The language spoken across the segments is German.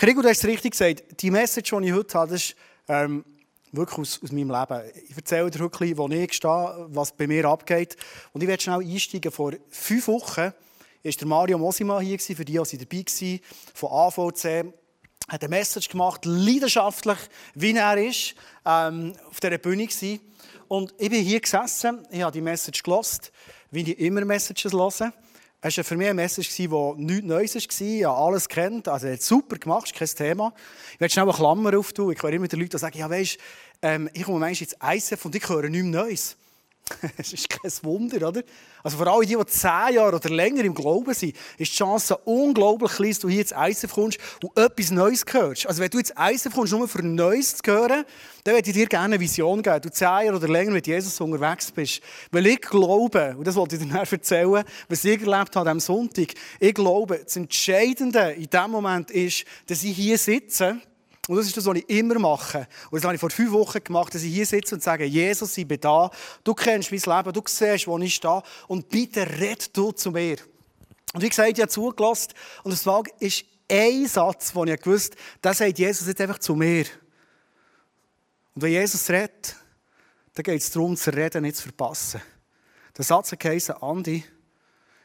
Krigo, du hast es richtig gesagt. Die Message, die ich heute habe, ist ähm, wirklich aus, aus meinem Leben. Ich erzähle dir heute, wo ich stehe, was bei mir abgeht. Und ich werde schnell einsteigen. Vor fünf Wochen war der Mario Mosima hier, für die, die dabei waren, von AVC hat eine Message gemacht, leidenschaftlich, wie er ist, ähm, auf dieser Bühne war. Und ich bin hier gesessen, ich habe die Message gelost, wie ich immer Messages höre. Es war für mich eine Message, die nichts Neues war. Ich habe alles kennt. Also, er hat super gemacht, kein Thema. Ich werde schnell eine Klammer auftun. Ich höre immer die Leute sagen, ja, weisst, ähm, ich komme manchmal ins ICF und ich höre nichts Neues. Es ist kein Wunder, oder? Also vor allem die, die zehn Jahre oder länger im Glauben sind, ist die Chance unglaublich klein, dass du hier ins ICF kommst und etwas Neues hörst. Also wenn du ins ICF kommst, nur für Neues zu hören, dann würde ich dir gerne eine Vision geben. Du zehn Jahre oder länger mit Jesus unterwegs bist. Weil ich glaube, und das wollte ich dir erzählen, was ich erlebt habe am Sonntag, ich glaube, das Entscheidende in diesem Moment ist, dass ich hier sitze und das ist das, was ich immer mache. Und das habe ich vor fünf Wochen gemacht, dass ich hier sitze und sage, Jesus, ich bin da. Du kennst mein Leben, du siehst, wo ich stehe. Und bitte red du zu mir. Und wie gesagt, ich habe zugelassen. Und das ist ein Satz, den ich gewusst habe, das sagt Jesus jetzt einfach zu mir. Und wenn Jesus redet, dann geht es darum, zu reden, nicht zu verpassen. Der Satz heisst, Andi,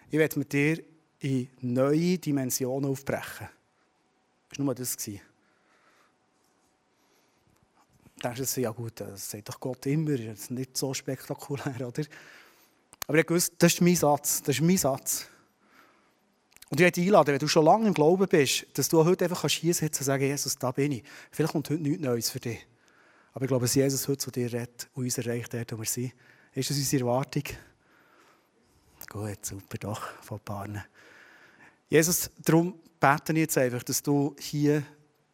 ich werde mit dir in neue Dimensionen aufbrechen. Das war nur das denkst du, ja gut, das sagt doch Gott immer, das ist nicht so spektakulär, oder? Aber ich wusste, das ist mein Satz, das ist mein Satz. Und ich einladen, wenn du schon lange im Glauben bist, dass du heute einfach hier sitzen und sagen, Jesus, da bin ich. Vielleicht kommt heute nichts Neues für dich. Aber ich glaube, dass Jesus heute zu dir redet und uns erreicht dort, wo wir sind. Ist das unsere Erwartung? Gut, super, doch, von Paaren. Jesus, darum bete ich jetzt einfach, dass du hier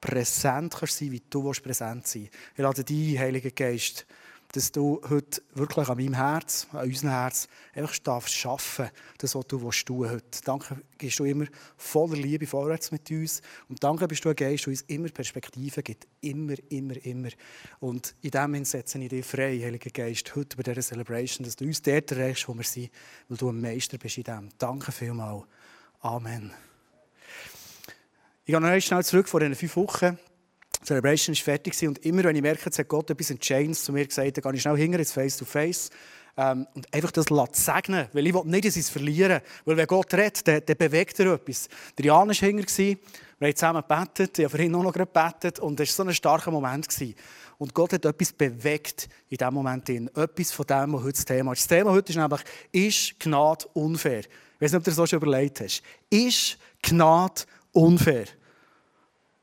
präsent kannst sein, wie du präsent sein willst. Ich lade dich, Heiliger Geist, dass du heute wirklich an meinem Herz, an unserem Herz, einfach darfst schaffen, das, was du tun willst heute. Danke, gehst du immer voller Liebe vorwärts mit uns. Und danke bist du ein Geist, der uns immer Perspektiven gibt. Immer, immer, immer. Und in dem Sinne setze ich dich frei, Heiliger Geist, heute bei dieser Celebration, dass du uns dort erreichst, wo wir sind, weil du ein Meister bist in dem. Danke vielmals. Amen. Ich gehe noch schnell zurück vor diesen fünf Wochen. Die Celebration war fertig und immer, wenn ich merke, jetzt hat Gott etwas Entscheidendes zu mir gesagt, dann gehe ich schnell hinter ins Face-to-Face ähm, und einfach das segnen weil ich will nicht, dass ich es verliere. Weil wenn Gott redet, dann, dann bewegt er etwas. Der Jan war hinter, wir haben zusammen gebetet, ich habe ihn auch noch gebetet und es war so ein starker Moment. Und Gott hat etwas bewegt in diesem Moment. Etwas von dem, was heute das Thema ist. Das Thema heute ist nämlich, ist Gnade unfair? Ich weiß nicht, ob du das so schon überlegt hast. Ist Gnade unfair?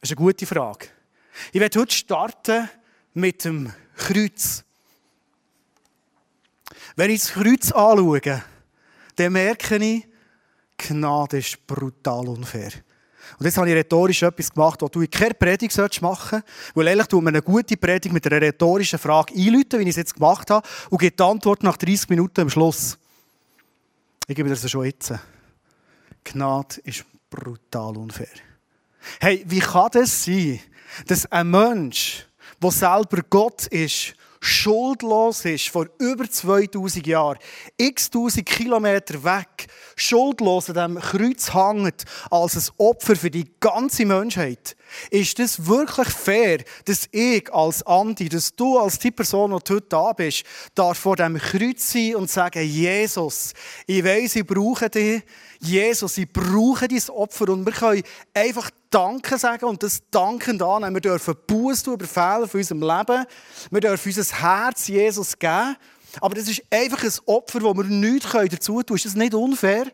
Das ist eine gute Frage. Ich werde heute starten mit dem Kreuz. Wenn ich das Kreuz anschaue, dann merke ich, Gnade ist brutal unfair. Und jetzt habe ich rhetorisch etwas gemacht, was du in keiner Predigt machen solltest. Weil ehrlich, tut man eine gute Predigt mit einer rhetorischen Frage einläuten, wie ich es jetzt gemacht habe, und gibt die Antwort nach 30 Minuten am Schluss. Ich gebe dir das schon jetzt. Gnade ist brutal unfair. Hey, wie kann das sein, dass ein Mensch, der selber Gott ist, schuldlos ist, vor über 2000 Jahren, x tausend Kilometer weg, schuldlos an diesem Kreuz hängt, als ein Opfer für die ganze Menschheit. Ist das wirklich fair, dass ich als Andi, dass du als die Person, die heute da bist, darf vor dem Kreuz sein und sagen, Jesus, ich weiß, ich brauche dich, Jesus, ich brauche dein Opfer. Und wir können einfach Danke sagen und das Danken annehmen. Wir dürfen Buße tun über Fehler von unserem Leben. Wir dürfen unser Herz Jesus geben. Aber das ist einfach ein Opfer, wo wir nichts dazu tun können. Ist das nicht unfair?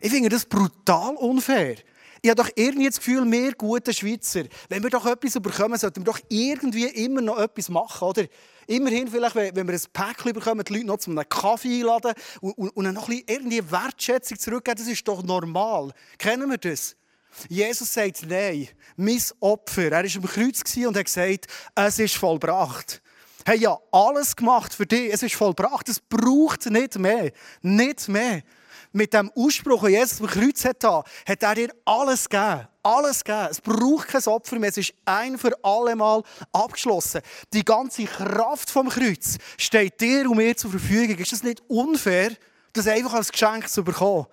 Ich finde das brutal unfair. Ich habe doch irgendwie das Gefühl, wir gute Schweizer, wenn wir doch etwas bekommen, sollten wir doch irgendwie immer noch etwas machen, oder? Immerhin vielleicht, wenn wir ein Päckchen bekommen, die Leute noch zu einem Kaffee einladen und, und, und noch ein bisschen irgendwie Wertschätzung zurückgeben, das ist doch normal. Kennen wir das? Jesus sagt, nein, mein Opfer. Er war am Kreuz und hat gesagt, es ist vollbracht. Hey, ja, alles gemacht für dich. Es ist vollbracht. Es braucht nicht mehr. Nicht mehr. Mit dem Ausspruch, den Jesus am Kreuz hatte, hat er dir alles gegeben. Alles gegeben. Es braucht kein Opfer mehr. Es ist ein für alle Mal abgeschlossen. Die ganze Kraft vom Kreuz steht dir und mir zur Verfügung. Ist das nicht unfair, das einfach als Geschenk zu bekommen?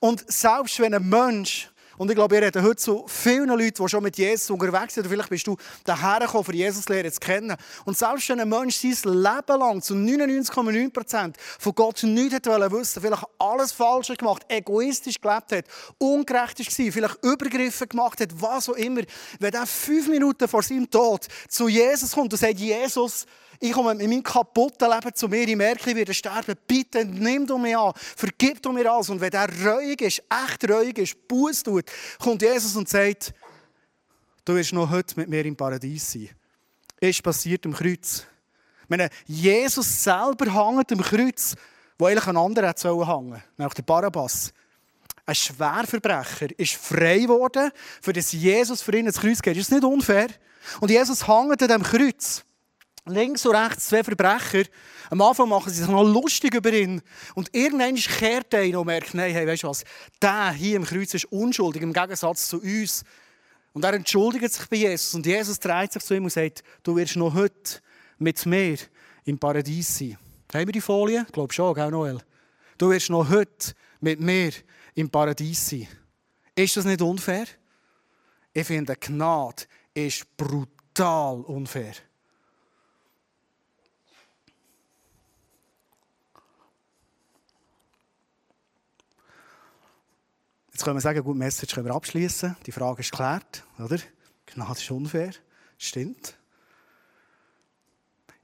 Und selbst wenn ein Mensch Und ich glaube, wir reden heute zu vielen Leuten, die schon mit Jesus unterwegs sind. Oder vielleicht bist du daher gekommen, für Jesus Lehre zu kennen. Und selbst wenn ein Mensch sein Leben lang zu 99,9% von Gott nichts hat wissen vielleicht alles falsch gemacht, egoistisch gelebt hat, ungerecht war, vielleicht Übergriffe gemacht hat, was auch immer. Wenn er fünf Minuten vor seinem Tod zu Jesus kommt und sagt, Jesus, ich komme mit meinem kaputten Leben zu mir, ich merke, ich werde sterben. Bitte nimm du mich an, vergib du mir alles. Und wenn der reuig ist, echt reuig ist, Buß tut, kommt Jesus und sagt, du wirst noch heute mit mir im Paradies sein. Ist passiert am Kreuz. Meine, Jesus selber hängt am Kreuz, wo eigentlich ein anderer hätte hängen nämlich der Barabbas. Ein Schwerverbrecher ist frei geworden, für das Jesus für ihn ins Kreuz geht. Ist das nicht unfair? Und Jesus hängt an diesem Kreuz links und rechts zwei Verbrecher. Am Anfang machen sie sich noch lustig über ihn. Und irgendwann kehrt einer und merkt, nein, hey, weißt du was, der hier im Kreuz ist unschuldig, im Gegensatz zu uns. Und er entschuldigt sich bei Jesus. Und Jesus dreht sich zu ihm und sagt, du wirst noch heute mit mir im Paradies sein. Haben wir die Folie? Ich glaube schon, gell, Noel? Du wirst noch heute mit mir im Paradies sein. Ist das nicht unfair? Ich finde, Gnade ist brutal unfair. Jetzt können wir sagen, gut, Message können wir abschließen. Die Frage ist geklärt, oder? Gnade ist unfair. Stimmt.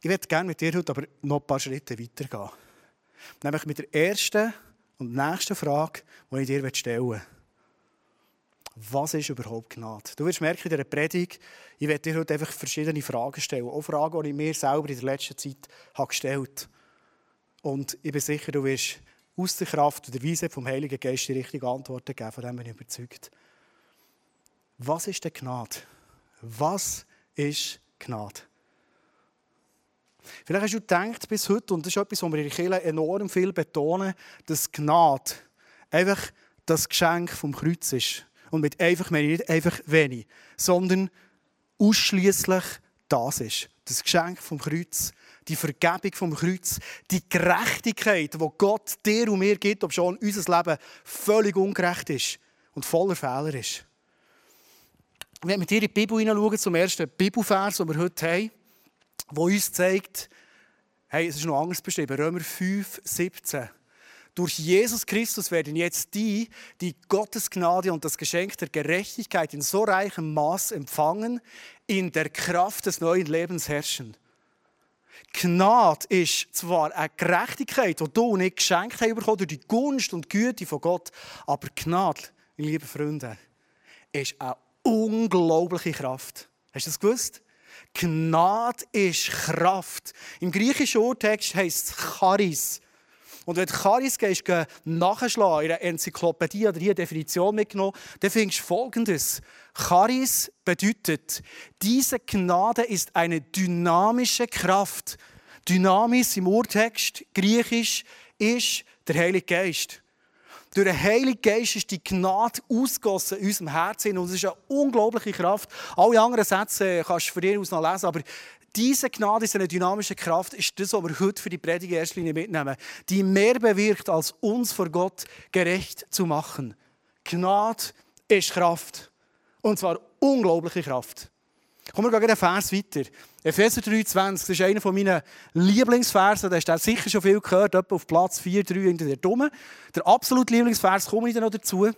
Ich würde gerne mit dir heute aber noch ein paar Schritte weitergehen. Nämlich mit der ersten und nächsten Frage, die ich dir stellen will. Was ist überhaupt Gnade? Du wirst merken in dieser Predigt, ich werde dir heute einfach verschiedene Fragen stellen. Auch Fragen, die ich mir selber in der letzten Zeit gestellt habe. Und ich bin sicher, du wirst aus der Kraft und der Weisheit vom Heiligen Geist die richtige Antworten geben. Von dem bin ich überzeugt. Was ist denn Gnade? Was ist Gnade? Vielleicht hast du gedacht bis heute, und das ist etwas, was wir in der Kirche enorm viel betonen, dass Gnade einfach das Geschenk vom Kreuz ist. Und mit einfach meine ich nicht einfach wenig, sondern ausschließlich das ist. Das Geschenk vom Kreuz die Vergebung vom Kreuz, die Gerechtigkeit, die Gott dir und mir gibt, ob schon unser Leben völlig ungerecht ist und voller Fehler ist. Wenn wir hier in die Bibel hineinschauen, zum ersten Bibelvers, den wir heute haben, der uns zeigt, hey, es ist noch anders beschrieben, Römer 5, 17. Durch Jesus Christus werden jetzt die, die Gottes Gnade und das Geschenk der Gerechtigkeit in so reichem Maß empfangen, in der Kraft des neuen Lebens herrschen. Gnade ist zwar eine Gerechtigkeit, die du nicht geschenkt hast bekommen durch die Gunst und Güte von Gott, aber Gnade, liebe Freunde, ist eine unglaubliche Kraft. Hast du das gewusst? Gnade ist Kraft. Im griechischen Urtext heisst es Charis. Und wenn du Charis gehst, nachschlagen in einer Enzyklopädie oder hier Definition mitgenommen, dann findest du Folgendes. Charis bedeutet, diese Gnade ist eine dynamische Kraft. Dynamisch im Urtext, griechisch, ist der Heilige Geist. Durch den Heiligen Geist ist die Gnade ausgossen in unserem Herzen und es ist eine unglaubliche Kraft. Alle anderen Sätze kannst du von dir aus noch lesen, aber diese Gnade eine dynamische Kraft, ist das, was wir heute für die Predigt erst mitnehmen, die mehr bewirkt, als uns vor Gott gerecht zu machen. Gnade ist Kraft. Und zwar unglaubliche Kraft. Kommen wir gehen einen Vers weiter. Epheser 3,20, das ist einer meiner Lieblingsverse. Da hast du sicher schon viel gehört, etwa auf Platz 4, 3 in der Dumme. Der absolute Lieblingsvers komme ich dann noch dazu.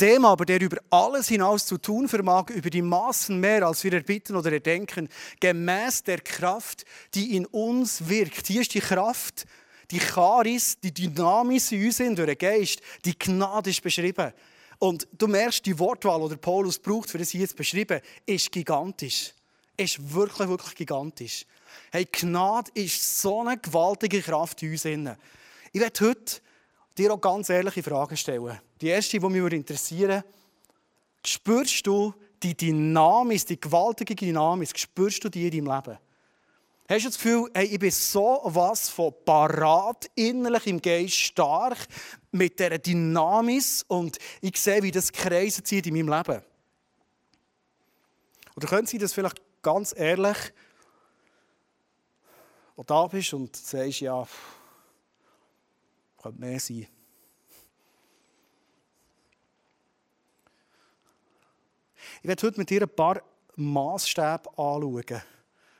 Dem aber, der über alles hinaus zu tun vermag, über die Maßen mehr, als wir erbitten oder erdenken, gemäß der Kraft, die in uns wirkt. Hier ist die Kraft, die Charis, die Dynamis in uns sind, durch den Geist. Die Gnade ist beschrieben. Und du merkst, die Wortwahl, die Paulus braucht, für das hier zu beschreiben, ist gigantisch. Ist wirklich, wirklich gigantisch. Hey, Gnade ist so eine gewaltige Kraft in uns. Ich werde heute dir auch ganz ehrliche Fragen stellen. Die erste, die mich interessieren spürst du die Dynamik, die gewaltige Dynamik, spürst du die in deinem Leben? Hast du das Gefühl, hey, ich bin so was von parat, innerlich im Geist stark, mit dieser Dynamik und ich sehe, wie das Kreise zieht in meinem Leben? Oder können Sie das vielleicht ganz ehrlich, wo du da bist und sagst, ja, könnte mehr sein. Ich werde heute mit dir ein paar Maßstäbe anschauen,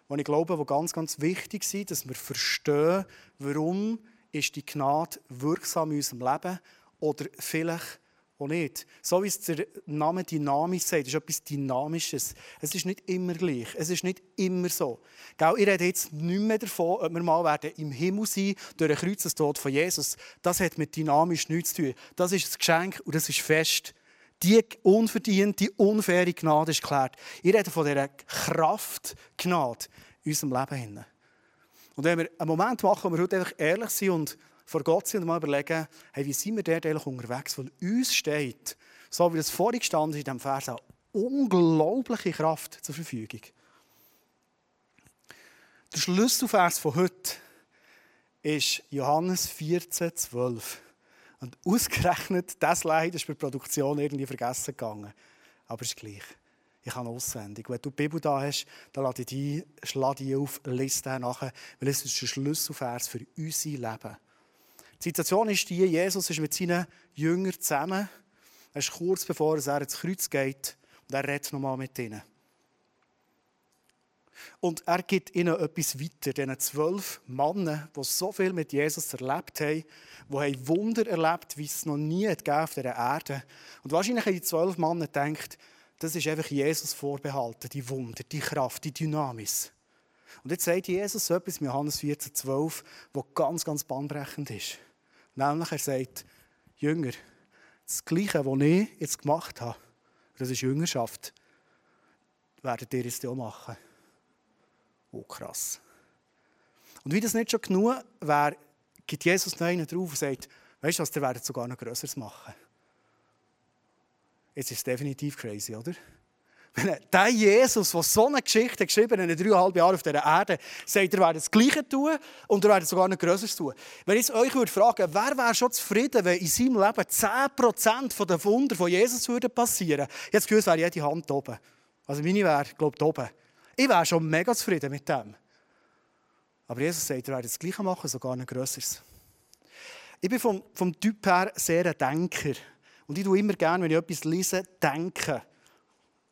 die ich glaube, die ganz, ganz wichtig sind, dass wir verstehen, warum ist die Gnade wirksam in unserem Leben oder vielleicht auch nicht. So wie es der Name dynamisch sagt, ist etwas Dynamisches. Es ist nicht immer gleich. Es ist nicht immer so. Gell, ich rede jetzt nicht mehr davon, ob wir mal werden im Himmel sein durch den Kreuzestod von Jesus. Das hat mit dynamisch nichts zu tun. Das ist ein Geschenk und das ist fest. Die unverdiente, unfaire Gnade ist geklärt. Ich rede von dieser Kraft Gnade in unserem Leben. Und wenn wir einen Moment machen, wo wir heute einfach ehrlich sind und vor Gott sind und mal überlegen, hey, wie sind wir dort eigentlich unterwegs? Weil uns steht, so wie das vorhin gestanden ist in diesem Vers, eine unglaubliche Kraft zur Verfügung. Der Schlüsselvers von heute ist Johannes 14, 12. Und ausgerechnet, das Leid ist bei der Produktion irgendwie vergessen gegangen. Aber es ist gleich. Ich habe auswendig. Wenn du die Bibel da hast, dann lade ich die, die auf, lese den nachher, weil es ist ein Schlüsselvers für unser Leben. Die Situation ist die, Jesus ist mit seinen Jüngern zusammen. Er ist kurz bevor er ins Kreuz geht und er redet nochmal mit ihnen. Und er gibt ihnen etwas weiter, diesen zwölf Männern, die so viel mit Jesus erlebt haben, die Wunder erlebt, wie es noch nie auf dieser Erde. Und wahrscheinlich haben die zwölf Männer gedacht, das ist einfach Jesus vorbehalten, die Wunder, die Kraft, die Dynamis. Und jetzt sagt Jesus so etwas in Johannes 14, 12, was ganz, ganz bahnbrechend ist. Nämlich, er sagt, Jünger, das Gleiche, was ich jetzt gemacht habe, das ist Jüngerschaft, werdet ihr es auch machen. Oh, krass. Und wie das nicht schon genug wäre, gibt Jesus noch einen drauf und sagt, weißt du was, ihr werdet sogar noch Größeres machen. Jetzt ist es definitiv crazy, oder? Der Jesus, der so eine Geschichte geschrieben hat, in dreieinhalb Jahren auf dieser Erde, sagt, er werde das Gleiche tun und er werde sogar noch Größeres tun. Wenn ich euch würde fragen, wer wäre schon zufrieden, wenn in seinem Leben 10% der Wunder von Jesus würden passieren würden? Jetzt gehört, wäre jede Hand oben. Also meine wäre, glaube ich, oben. Ich wäre schon mega zufrieden mit dem. Aber Jesus sagt, er werde das Gleiche machen, sogar noch Größeres. Ich bin vom, vom Typ her sehr ein Denker. Und ich tue immer gerne, wenn ich etwas lese, denken.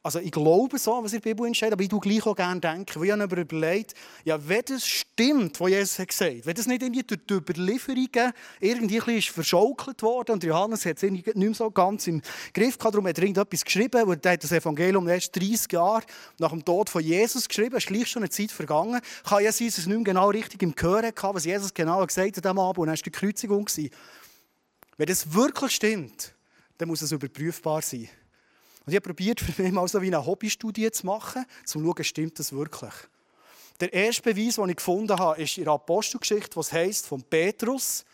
Also ich glaube so, was in der Bibel steht, aber ich tue gleich auch gerne denken. Weil ich habe überlegt, ja, wenn das stimmt, was Jesus hat gesagt hat, wenn das nicht irgendwie durch die Überlieferungen irgendwie ein bisschen verschaukelt worden und Johannes hat es nicht mehr so ganz im Griff gehabt, darum hat er irgendetwas geschrieben, wo er das Evangelium erst 30 Jahre nach dem Tod von Jesus geschrieben, es ist gleich schon eine Zeit vergangen, kann ja sein, dass es nicht mehr genau richtig im Gehör hatte, was Jesus genau gesagt hat am Abend und dann war die Kreuzigung. Wenn das wirklich stimmt, dann muss es überprüfbar sein. Und ich habe probiert, für mich mal so wie eine Hobbystudie zu machen, um zu schauen, stimmt das wirklich. Der erste Beweis, den ich gefunden habe, ist in der Apostelgeschichte, was heißt von Petrus,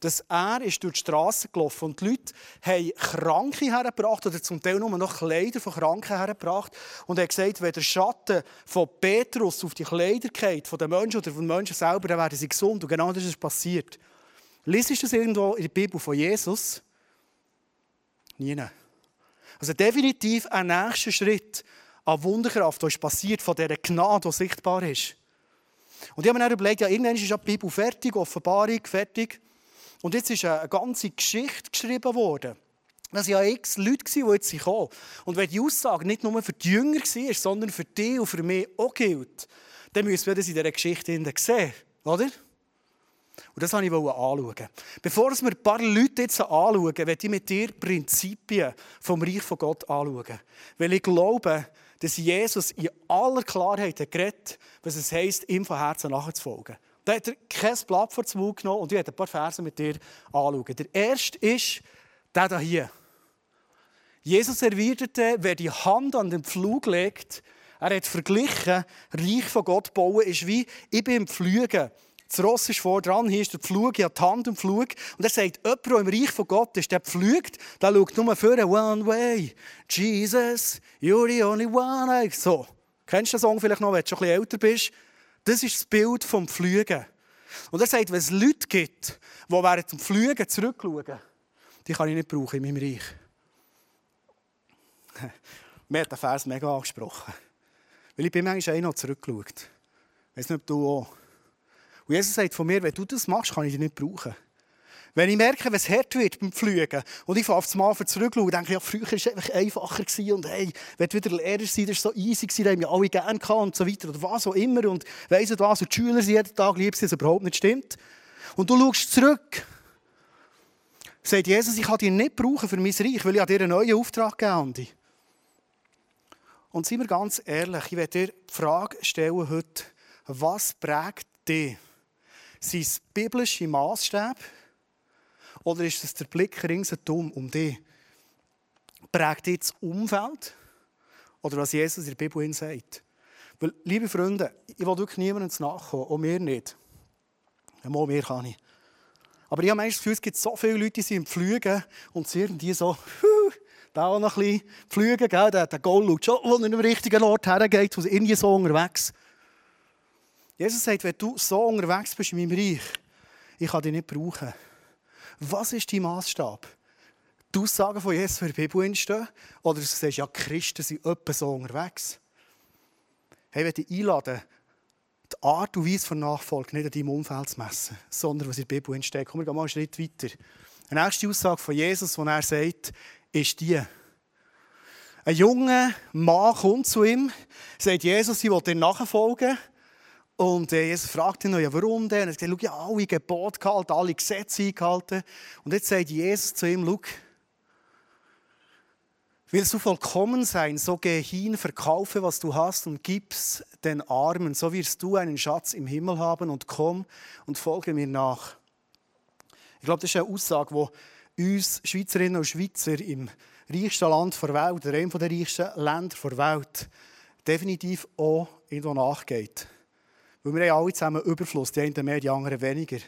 dass er ist durch die Straße gelaufen und die Leute haben Kranke hergebracht oder zum Teil nur noch Kleider von Kranken hergebracht und er hat gesagt, wenn der Schatten von Petrus auf die Kleider geht, von den Menschen oder von den Menschen selber, dann werden sie gesund und genau das ist passiert. Lies ist das irgendwo in der Bibel von Jesus? Nie. Also definitiv ein nächster Schritt an Wunderkraft, was passiert von dieser Gnade, die sichtbar ist. Und ich habe mir dann überlegt, ja, irgendwann ist die Bibel fertig, Offenbarung fertig. Und jetzt ist eine ganze Geschichte geschrieben worden. Das waren ja x Leute, die jetzt kommen. Und wenn die Aussage nicht nur für die Jünger war, sondern für die und für mich auch gilt, dann müssen wir das in dieser Geschichte sehen. Oder? Und das wollte ich anschauen. Bevor wir ein paar Leute jetzt anschauen, möchte ich mit dir Prinzipien vom Reich von Gott anschauen. Weil ich glaube, dass Jesus in aller Klarheit geredet was es heisst, ihm von Herzen nachzufolgen. Da hat er kein Blatt vor den Mund genommen und ich werde ein paar Verse mit dir anschauen. Der erste ist der hier. Jesus erwiderte, wer die Hand an den Pflug legt, er hat verglichen, Reich von Gott bauen ist wie, ich bin im Pflügen. Das Ross ist vor dran, hier ist der Pflug, ich habe die Hand im Pflug. Und er sagt, jemand, der im Reich von Gott ist, der pflügt, der schaut nur für one way. Jesus, you're the only one. So. Kennst du den Song vielleicht noch, wenn du schon ein bisschen älter bist? Das ist das Bild vom Pflügen. Und er sagt, wenn es Leute gibt, die während dem Pflügen zurückschauen, die kann ich nicht brauchen in meinem Reich. Mir hat der Vers mega angesprochen. Weil ich bin manchmal auch noch zurückgeschaut. Ich weiß nicht, ob du auch. Und Jesus sagt von mir, wenn du das machst, kann ich dich nicht brauchen. Wenn ich merke, wenn es hart wird beim Fliegen und ich auf das Mal zurückschaue, denke ich, ja, früher war es einfach einfacher gewesen und hey, wenn du wieder Lehrer sein, das war so easy gewesen, da haben wir alle gerne gehabt und so weiter oder was auch immer und weiss nicht was und die Schüler sind jeden Tag lieb, das überhaupt nicht stimmt. Und du schaust zurück, sagt Jesus, ich kann dich nicht brauchen für mein Reich, weil ich dir einen neuen Auftrag geben Und seien wir ganz ehrlich, ich werde dir die Frage stellen heute, was prägt dich? Sind es biblische Maßstäbe? Oder ist es der Blick ringsherum um dich? Prägt dich das Umfeld? Oder was Jesus in der Bibel sagt? Weil, liebe Freunde, ich will wirklich niemandem nachkommen, auch mir nicht. Ja, mal mir kann ich. Aber ich habe meistens das Gefühl, es gibt so viele Leute, die sind im Fliegen und sie irgendwie so, da auch noch ein bisschen gell? der, der Goal schaut schon, wo er im richtigen Ort hergeht, wo irgendwie so unterwegs. Jesus sagt, wenn du so unterwegs bist in meinem Reich, ich kann dich nicht brauchen. Was ist dein Maßstab? Die Aussagen von Jesus in der Bibel entstehen? Oder du sagst, ja, Christen sind etwa so unterwegs. Hey, ich dich einladen, die Art und Weise von Nachfolge nicht an deinem Umfeld zu messen, sondern was in der Bibel entsteht. Kommen wir mal einen Schritt weiter. Die nächste Aussage von Jesus, die er sagt, ist die. Ein junger Mann kommt zu ihm, sagt Jesus, ich will dir nachfolgen. Und äh, Jesus fragt ihn noch, ja, warum denn? Er sagt, ja, alle Gebote gehalten, alle Gesetze eingehalten. Und jetzt sagt Jesus zu ihm, schau, willst du vollkommen sein, so geh hin, verkaufe, was du hast und gib's den Armen. So wirst du einen Schatz im Himmel haben und komm und folge mir nach. Ich glaube, das ist eine Aussage, die uns Schweizerinnen und Schweizer im reichsten Land der Welt, oder einem der reichsten Länder der Welt, definitiv auch irgendwo nachgeht. Weil wir haben alle zusammen Überfluss, die einen mehr, die anderen weniger.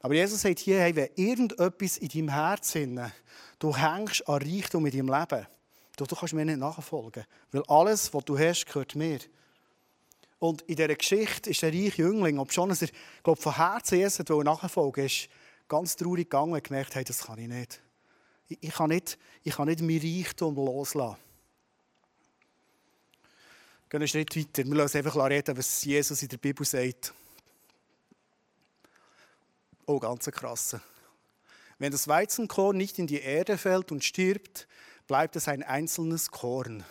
Aber Jesus sagt hier, hey, wenn irgendetwas in deinem Herzen, du hängst an Reichtum in deinem Leben, du, du kannst mir nicht nachfolgen. Weil alles, was du hast, gehört mir. Und in dieser Geschichte ist der reiche Jüngling, ob schon er glaub, von Herzen Jesus nachfolgen ist ganz traurig gegangen und gemerkt, hey, das kann ich nicht. Ich, ich, kann nicht. ich kann nicht mein Reichtum loslassen. Gehen einen Schritt weiter. Wir lassen einfach reden, was Jesus in der Bibel sagt. Oh, ganz krass. Wenn das Weizenkorn nicht in die Erde fällt und stirbt, bleibt es ein einzelnes Korn.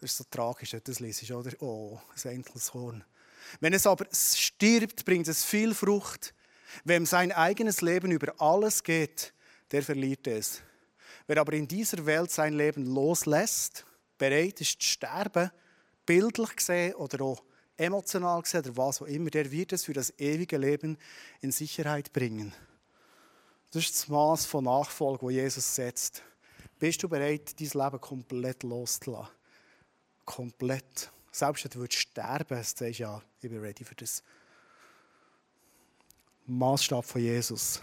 Das ist so tragisch, wenn du das liest, oder? Oh, ein einzelnes Korn. Wenn es aber stirbt, bringt es viel Frucht. Wem sein eigenes Leben über alles geht, der verliert es. Wer aber in dieser Welt sein Leben loslässt, bereit ist zu sterben, bildlich gesehen oder auch emotional gesehen oder was auch immer, der wird es für das ewige Leben in Sicherheit bringen. Das ist das Maß von Nachfolge, wo Jesus setzt. Bist du bereit, dein Leben komplett loszulassen? Komplett. Selbst wenn du sterben sagst du ja, ich bin ready für das. Maßstab von Jesus.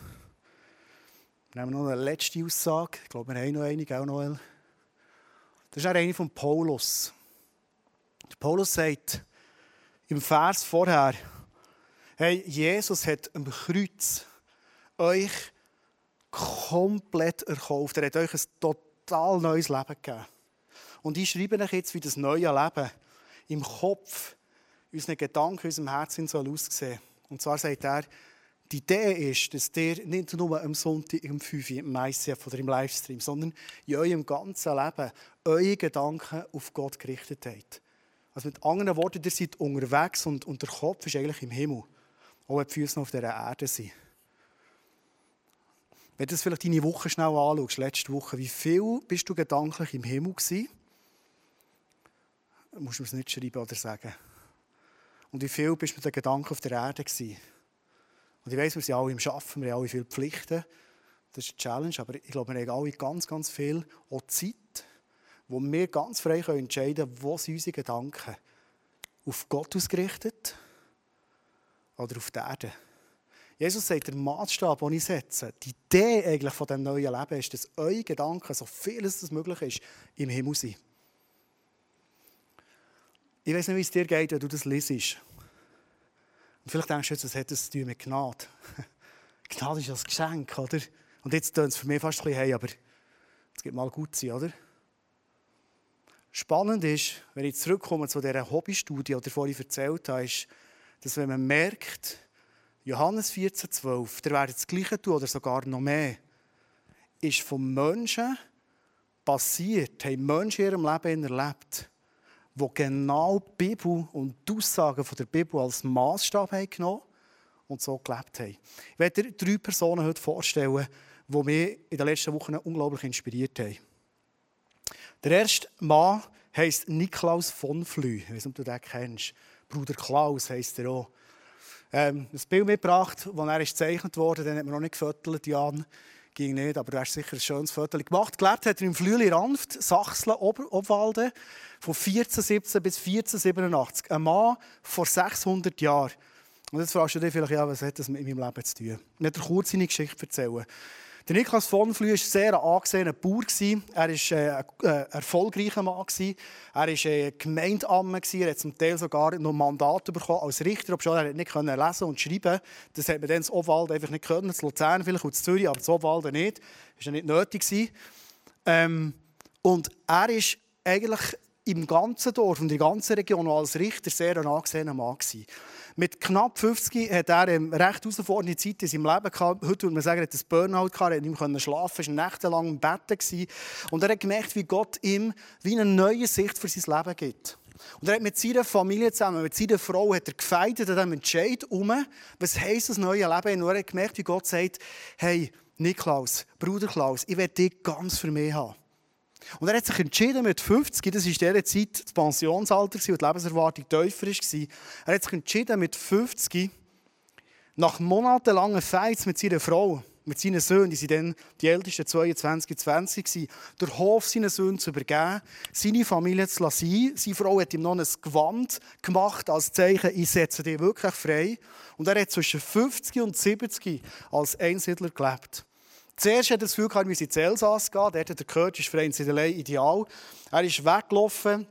Wir haben noch eine letzte Aussage. Ich glaube, wir haben noch eine, auch Noel. Das ist eine von Paulus. Paulus sagt im Vers vorher, hey, Jesus hat am Kreuz euch komplett erkauft. Er hat euch ein total neues Leben gegeben. Und ich schreibe euch jetzt, wie das neue Leben im Kopf, unseren Gedanken, unserem Herzen soll aussehen. Und zwar sagt er, die Idee ist, dass ihr nicht nur am Sonntag um 5 Uhr im ICF oder im Livestream, sondern in eurem ganzen Leben eure Gedanken auf Gott gerichtet habt. Also mit anderen Worten, ihr seid unterwegs und, und der Kopf ist eigentlich im Himmel. Auch wenn die Füße noch auf dieser Erde sind. Wenn du das vielleicht deine Woche schnell anschaust, letzte Woche, wie viel bist du gedanklich im Himmel gewesen? Musst du es nicht schreiben oder sagen. Und wie viel bist du mit den Gedanken auf der Erde gewesen? Und ich weiss, wir sind alle im Arbeiten, wir haben alle viele Pflichten. Das ist eine Challenge, aber ich glaube, wir haben alle ganz, ganz viel auch Zeit wo wir ganz frei entscheiden können, wo sind unsere Gedanken auf Gott ausgerichtet oder auf die Erde. Jesus sagt, der Maßstab, den ich setze, die Idee eigentlich von dem neuen Leben ist, dass eure Gedanken, so viel es möglich ist, im Himmel sind. Ich weiß nicht, wie es dir geht, wenn du das liest. Und vielleicht denkst du jetzt, das hat es zu tun mit Gnade. Gnade ist ein Geschenk, oder? Und jetzt tönt es für mich fast ein bisschen, hey, aber es geht mal gut sein, oder? Spannend ist, wenn ich zurückkomme zu dieser Hobbystudie, die ich vorhin erzählt habe, ist, dass wenn man merkt, Johannes 14, 12, der werden das Gleiche tun oder sogar noch mehr, ist von Menschen passiert, haben Menschen in ihrem Leben erlebt, die genau die Bibel und die Aussagen der Bibel als Maßstab haben genommen und so gelebt haben. Ich werde dir drei Personen heute vorstellen, die mich in den letzten Wochen unglaublich inspiriert haben. Der erste Mann heisst Niklaus von Flü. Ich weiß nicht, ob du den kennst. Bruder Klaus heisst er auch. Ähm, ein Bild mitgebracht, das er gezeichnet wurde, den hat man noch nicht gefüttert, Jan. Ging nicht, aber du hast sicher ein schönes Foto gemacht. Gelebt hat er im Flüeli Ranft, Sachsen, Ober Obwalden, von 1417 bis 1487. Ein Mann vor 600 Jahren. Und jetzt fragst du dich vielleicht, ja, was hat das mit meinem Leben zu tun? Ich werde dir kurz seine Geschichte erzählen. Der Niklas von Flü war sehr angesehener Bauer. Er war äh, ein erfolgreicher Mann. Er war äh, Gemeindeamme. Er hat zum Teil sogar noch Mandat bekommen als Richter, obwohl er nicht lesen und schreiben Das hat man dann in Obwald einfach nicht können. In Luzern vielleicht und in Zürich, aber in Obwald nicht. Das war nicht nötig. Ähm, und er ist eigentlich im ganzen Dorf und in der ganzen Region als Richter sehr ein angesehener Mann. Mit knapp 50 hat er eine recht herausfordernde Zeit in seinem Leben gehabt. Heute würde man sagen, er hat ein Burnout er konnte nicht mehr schlafen, war nächtelang im Bett. Und er hat gemerkt, wie Gott ihm wie eine neue Sicht für sein Leben gibt. Und er hat mit seiner Familie zusammen, mit seiner Frau, hat er gefeitet an diesem Entscheid um, was heisst das neue Leben. Und er hat gemerkt, wie Gott sagt, hey, Niklaus, Bruder Klaus, ich werde dich ganz für mich haben. Und er hat sich entschieden mit 50, das war in dieser Zeit das Pensionsalter und die Lebenserwartung tiefer war. Er hat sich entschieden mit 50, nach monatelangen Fights mit seiner Frau, mit seinen Söhnen, die waren dann die ältesten 22 und 20, waren, den Hof seinen Söhnen zu übergeben, seine Familie zu lassen. Seine Frau hat ihm noch ein Gewand gemacht, als Zeichen, ich setze dich wirklich frei. Und er hat zwischen 50 und 70 als Einsiedler gelebt. Zuerst hat er das Gefühl, er müsse ins Elsass gehen. Dort hat er gehört, ist für ihn ideal. Er ist weggelaufen.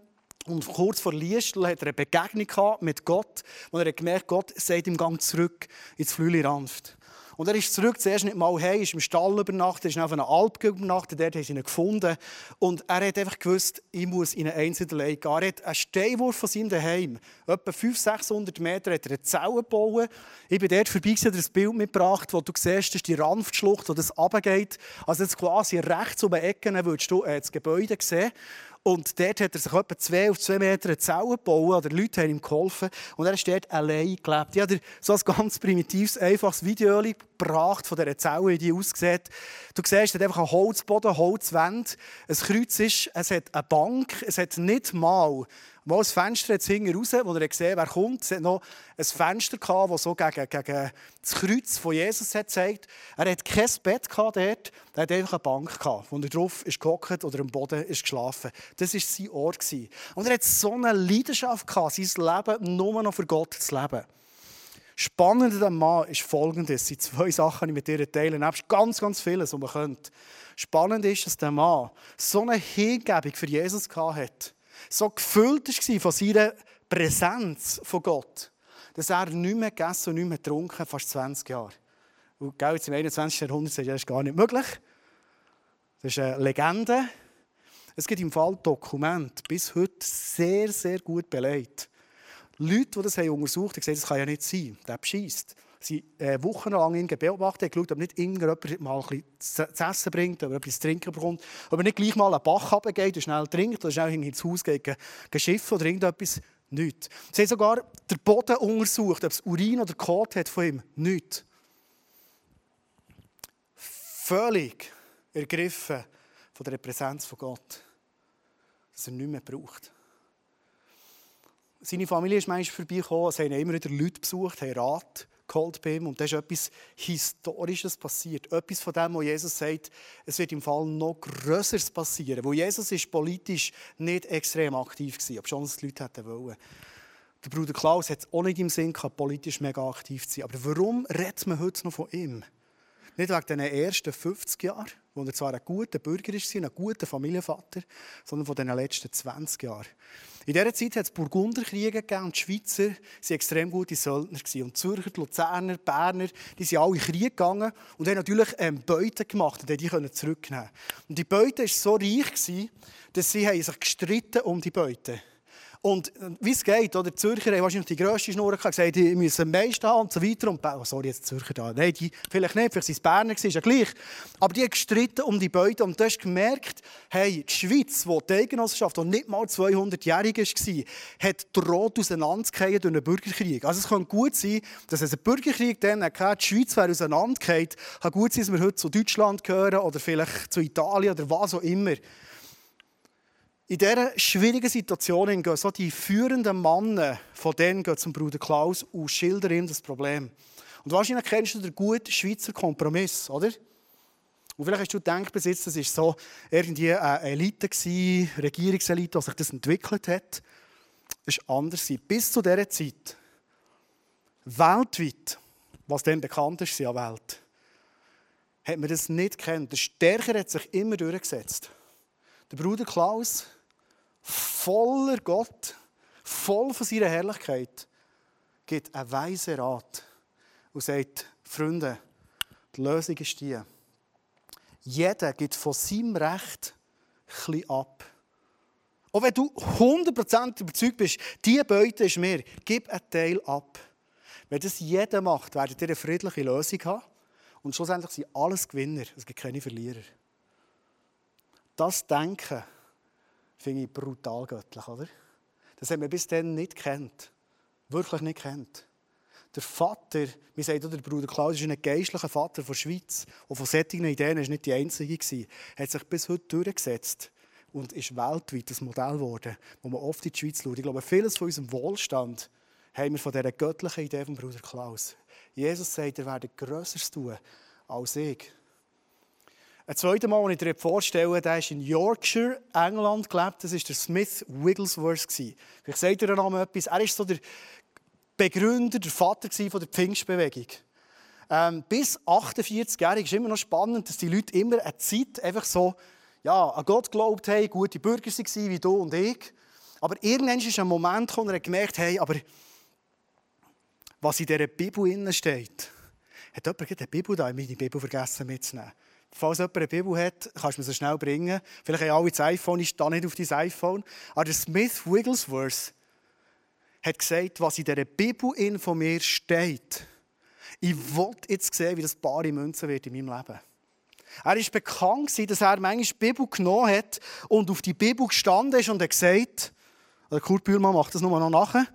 Und kurz vor Liestl hat er eine Begegnung mit Gott, wo er gemerkt hat, Gott sagt ihm Gang zurück ins Flüli Ranft. Und er ist zurück, zuerst nicht mal hey, ist im Stall übernachtet, ist auf einer Alp übernachtet, dort haben sie ihn gefunden. Und er hat einfach gewusst, ich muss in eine Einzelne gehen. Er hat einen Steinwurf von seinem Daheim, etwa 500, 600 Meter, hat er eine Zelle gebaut. Ich bin dort vorbei, habe das Bild mitgebracht, wo du siehst, das ist die Ranftschlucht, wo das runtergeht. Also jetzt quasi rechts um die Ecke würdest du äh, das Gebäude sehen. Und dort hat er sich etwa zwei auf zwei Meter eine Zelle gebaut, oder Leute haben ihm geholfen. Und er ist dort allein gelebt. Ich habe dir so ein ganz primitives, einfaches Video gebracht von dieser Zelle, wie die aussieht. Du siehst, es hat einfach einen Holzboden, Holzwände. Ein Kreuz ist, es hat eine Bank, es hat nicht mal Mal ein Fenster jetzt hinten raus, wo er gesehen wer kommt. Es hat noch ein Fenster, gehabt, das so gegen, gegen das Kreuz von Jesus hat gezeigt Er hat kein Bett dort, er hat einfach eine Bank, gehabt, wo er drauf ist gehockt oder am Boden ist geschlafen. Das war sein Ort. Und er hat so eine Leidenschaft, gehabt, sein Leben nur noch für Gott zu leben. Spannend an diesem Mann ist Folgendes. Es sind zwei Sachen, die ich mit dir teile. Nebst ganz, ganz vieles, was man könnte. Spannend ist, dass der Mann so eine Hingebung für Jesus hatte so gefüllt war von seiner Präsenz von Gott, dass er nicht mehr gegessen und nicht mehr getrunken fast 20 Jahre. Und jetzt im 21. Jahrhundert sagt, das ist gar nicht möglich. Das ist eine Legende. Es gibt im Fall Dokumente, bis heute sehr, sehr gut belegt. Leute, die das haben untersucht haben, gesagt, das kann ja nicht sein. Der bescheißt sie äh, wochenlang ihn beobachtet, geschaut, ob nicht irgendjemand mal ein bisschen zu essen bringt, ob er etwas zu trinken bekommt, ob er nicht gleich mal einen Bach runtergeht und schnell trinkt oder schnell ins Haus geht, geschiffen oder irgendetwas. Nichts. Sie haben sogar den Boden untersucht, ob es Urin oder Kot hat von ihm. Nichts. Völlig ergriffen von der Präsenz von Gott. Dass er nichts mehr braucht. Seine Familie ist manchmal vorbeigekommen, es haben immer wieder Leute besucht, haben Rat geholt bei ihm. Und da ist etwas Historisches passiert. Etwas von dem, wo Jesus sagt, es wird im Fall noch Größeres passieren. Wo Jesus ist politisch nicht extrem aktiv war, ob schon die Leute hätten wollen. Der Bruder Klaus hat es auch nicht im Sinn gehabt, politisch mega aktiv zu sein. Aber warum redet man heute noch von ihm? Nicht wegen den ersten 50 Jahren, wo er zwar ein guter Bürger war, ein guter Familienvater, sondern von den letzten 20 Jahren. In dieser Zeit hat es Burgunderkriege gegeben und die Schweizer waren extrem gute Söldner. Und Zürcher, Luzerner, Berner, die sind alle in Krieg gegangen und haben natürlich ähm, Beute gemacht und die können zurücknehmen. Und die Beute war so reich, dass sie sich gestritten um die Beute Und äh, wie es geht, oder? Die Zürcher haben wahrscheinlich die grösste Schnur gesagt, die müssen am meisten haben und so weiter. Und, oh, sorry, jetzt Zürcher da. Nein, die, vielleicht nicht, vielleicht sind es Berner, ist ja gleich. Aber die haben gestritten um die Beute und du hast gemerkt, hey, die Schweiz, wo die Eigenossenschaft, die nicht mal 200-jährig war, hat droht auseinanderzugehen durch einen Bürgerkrieg. Also es kann gut sein, dass es einen Bürgerkrieg dann hatte, die Schweiz wäre auseinandergefallen. Kann gut sein, dass wir heute zu Deutschland gehören oder vielleicht zu Italien oder was auch immer. In dieser schwierigen Situation gehen so die führenden Männer von denen zum Bruder Klaus und schildern ihm das Problem. Und wahrscheinlich kennst du den guten Schweizer Kompromiss, oder? Und vielleicht hast du gedacht, bis jetzt, das war so irgendwie eine Elite, eine Regierungselite, die sich das entwickelt hat. Das war anders. Bis zu dieser Zeit, weltweit, was dann bekannt ist in Welt, hat man das nicht gekannt. Der Stärker hat sich immer durchgesetzt. Der Bruder Klaus, voller Gott, voll von seiner Herrlichkeit, gibt einen weisen Rat und sagt, Freunde, die Lösung ist die. Jeder gibt von seinem Recht etwas ab. Auch wenn du 100% überzeugt bist, diese Beute ist mir, gib einen Teil ab. Wenn das jeder macht, werdet ihr eine friedliche Lösung haben. Und schlussendlich sind alles Gewinner, es gibt keine Verlierer. Das Denken finde ich brutal göttlich, oder? Das haben wir bis dann nicht kennt. Wirklich nicht kennt. Der Vater, wir sagen der Bruder Klaus, ist ein geistlicher Vater der Schweiz. Und von solchen Ideen war nicht die einzige. Er hat sich bis heute durchgesetzt und ist weltweit ein Modell geworden, wo man oft in die Schweiz schaut. Ich glaube, vieles von unserem Wohlstand haben wir von dieser göttlichen Idee von Bruder Klaus. Jesus sagt, er werde Größeres tun als ich. Ein zweites Mal, den ich dir vorstelle, der ist in Yorkshire, England gelebt. Das war der Smith Wigglesworth. Vielleicht sagt ihr den Namen etwas. Er ist so der Begründer, der Vater der Pfingstbewegung. Ähm, bis 48-jährig ist immer noch spannend, dass die Leute immer eine Zeit einfach so ja, an Gott geglaubt haben, gute Bürger waren wie du und ich. Aber irgendwann ist ein Moment gekommen, wo er gemerkt hat, aber was in dieser Bibel steht, hat jemand die Bibel da, meine Bibel vergessen mitzunehmen. Falls jemand eine Bibel hat, kannst du mir sie schnell bringen. Vielleicht haben alle das iPhone, ich stehe nicht auf dein iPhone. Aber der Smith Wigglesworth hat gesagt, was in dieser Bibel von mir steht. Ich wollte jetzt sehen, wie das bare Münzen wird in meinem Leben. Er ist bekannt, dass er manchmal die Bibel genommen hat und auf die Bibel gestanden ist und hat gesagt, Kurt Bühlmann macht das nur noch nachher,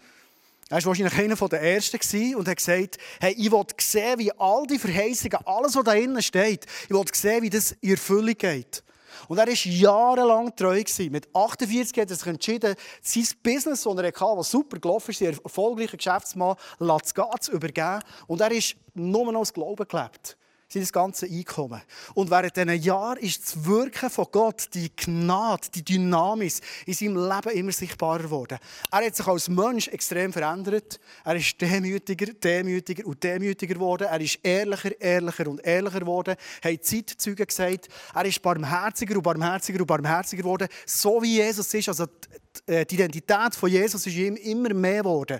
er war wahrscheinlich einer der Ersten und hat gesagt, hey, ich will sehen, wie all die Verheißungen, alles, was da drinnen steht, ich will sehen, wie das in Erfüllung geht. Und er war jahrelang treu. Mit 48 hat er sich entschieden, sein Business, das er hatte, das super gelaufen ist, sein erfolgreicher Geschäftsmann, zu übergeben. Und er ist nur noch aus Glauben gelebt sein ganze Einkommen. Und während diesen Jahren ist das Wirken von Gott, die Gnade, die Dynamis in seinem Leben immer sichtbarer geworden. Er hat sich als Mensch extrem verändert. Er ist demütiger, demütiger und demütiger geworden. Er ist ehrlicher, ehrlicher und ehrlicher geworden. Haben Zeitzeugen gesagt. Er ist barmherziger und barmherziger und barmherziger geworden. So wie Jesus ist. Also die Identität von Jesus ist ihm immer mehr geworden.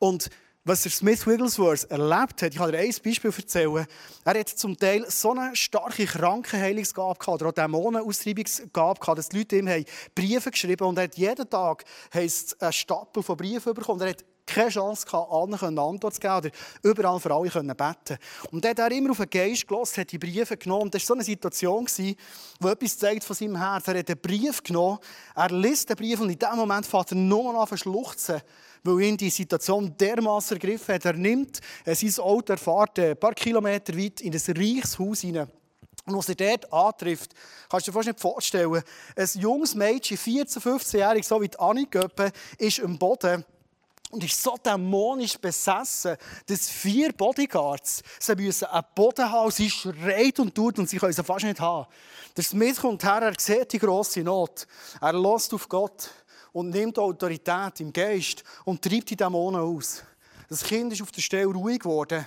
Und was der Smith Wigglesworth erlebt hat, ich kann dir ein Beispiel erzählen. Er hat zum Teil so eine starke Krankenheilungsgabe gehabt, oder auch Dämonenaustreibungsgabe gehabt, dass die Leute ihm Briefe geschrieben haben und er hat jeden Tag einen Stapel von Briefen bekommen. Er hat keine Chance gehabt, allen eine Antwort zu geben oder überall für alle beten können. Und er hat immer auf den Geist gelassen, hat die Briefe genommen. Und das war so eine Situation, die etwas zeigt von seinem Herz. Er hat einen Brief genommen, er liest den Brief und in dem Moment fängt er nur an zu schluchzen weil ihn die Situation dermaßen ergriffen hat. Er nimmt sein Auto, er fährt ein paar Kilometer weit in ein reiches Haus hinein. Und was er dort antrifft, kannst du dir fast nicht vorstellen. Ein junges Mädchen, 14-, 15-jährig, so wie die Annie Göppe, ist am Boden und ist so dämonisch besessen, dass vier Bodyguards sie müssen einen Boden haben. Sie schreit und tut und sie können sie fast nicht haben. Der Smith kommt her, er sieht die grosse Not. Er lässt auf Gott und nimmt Autorität im Geist und treibt die Dämonen aus. Das Kind ist auf der Stelle ruhig geworden.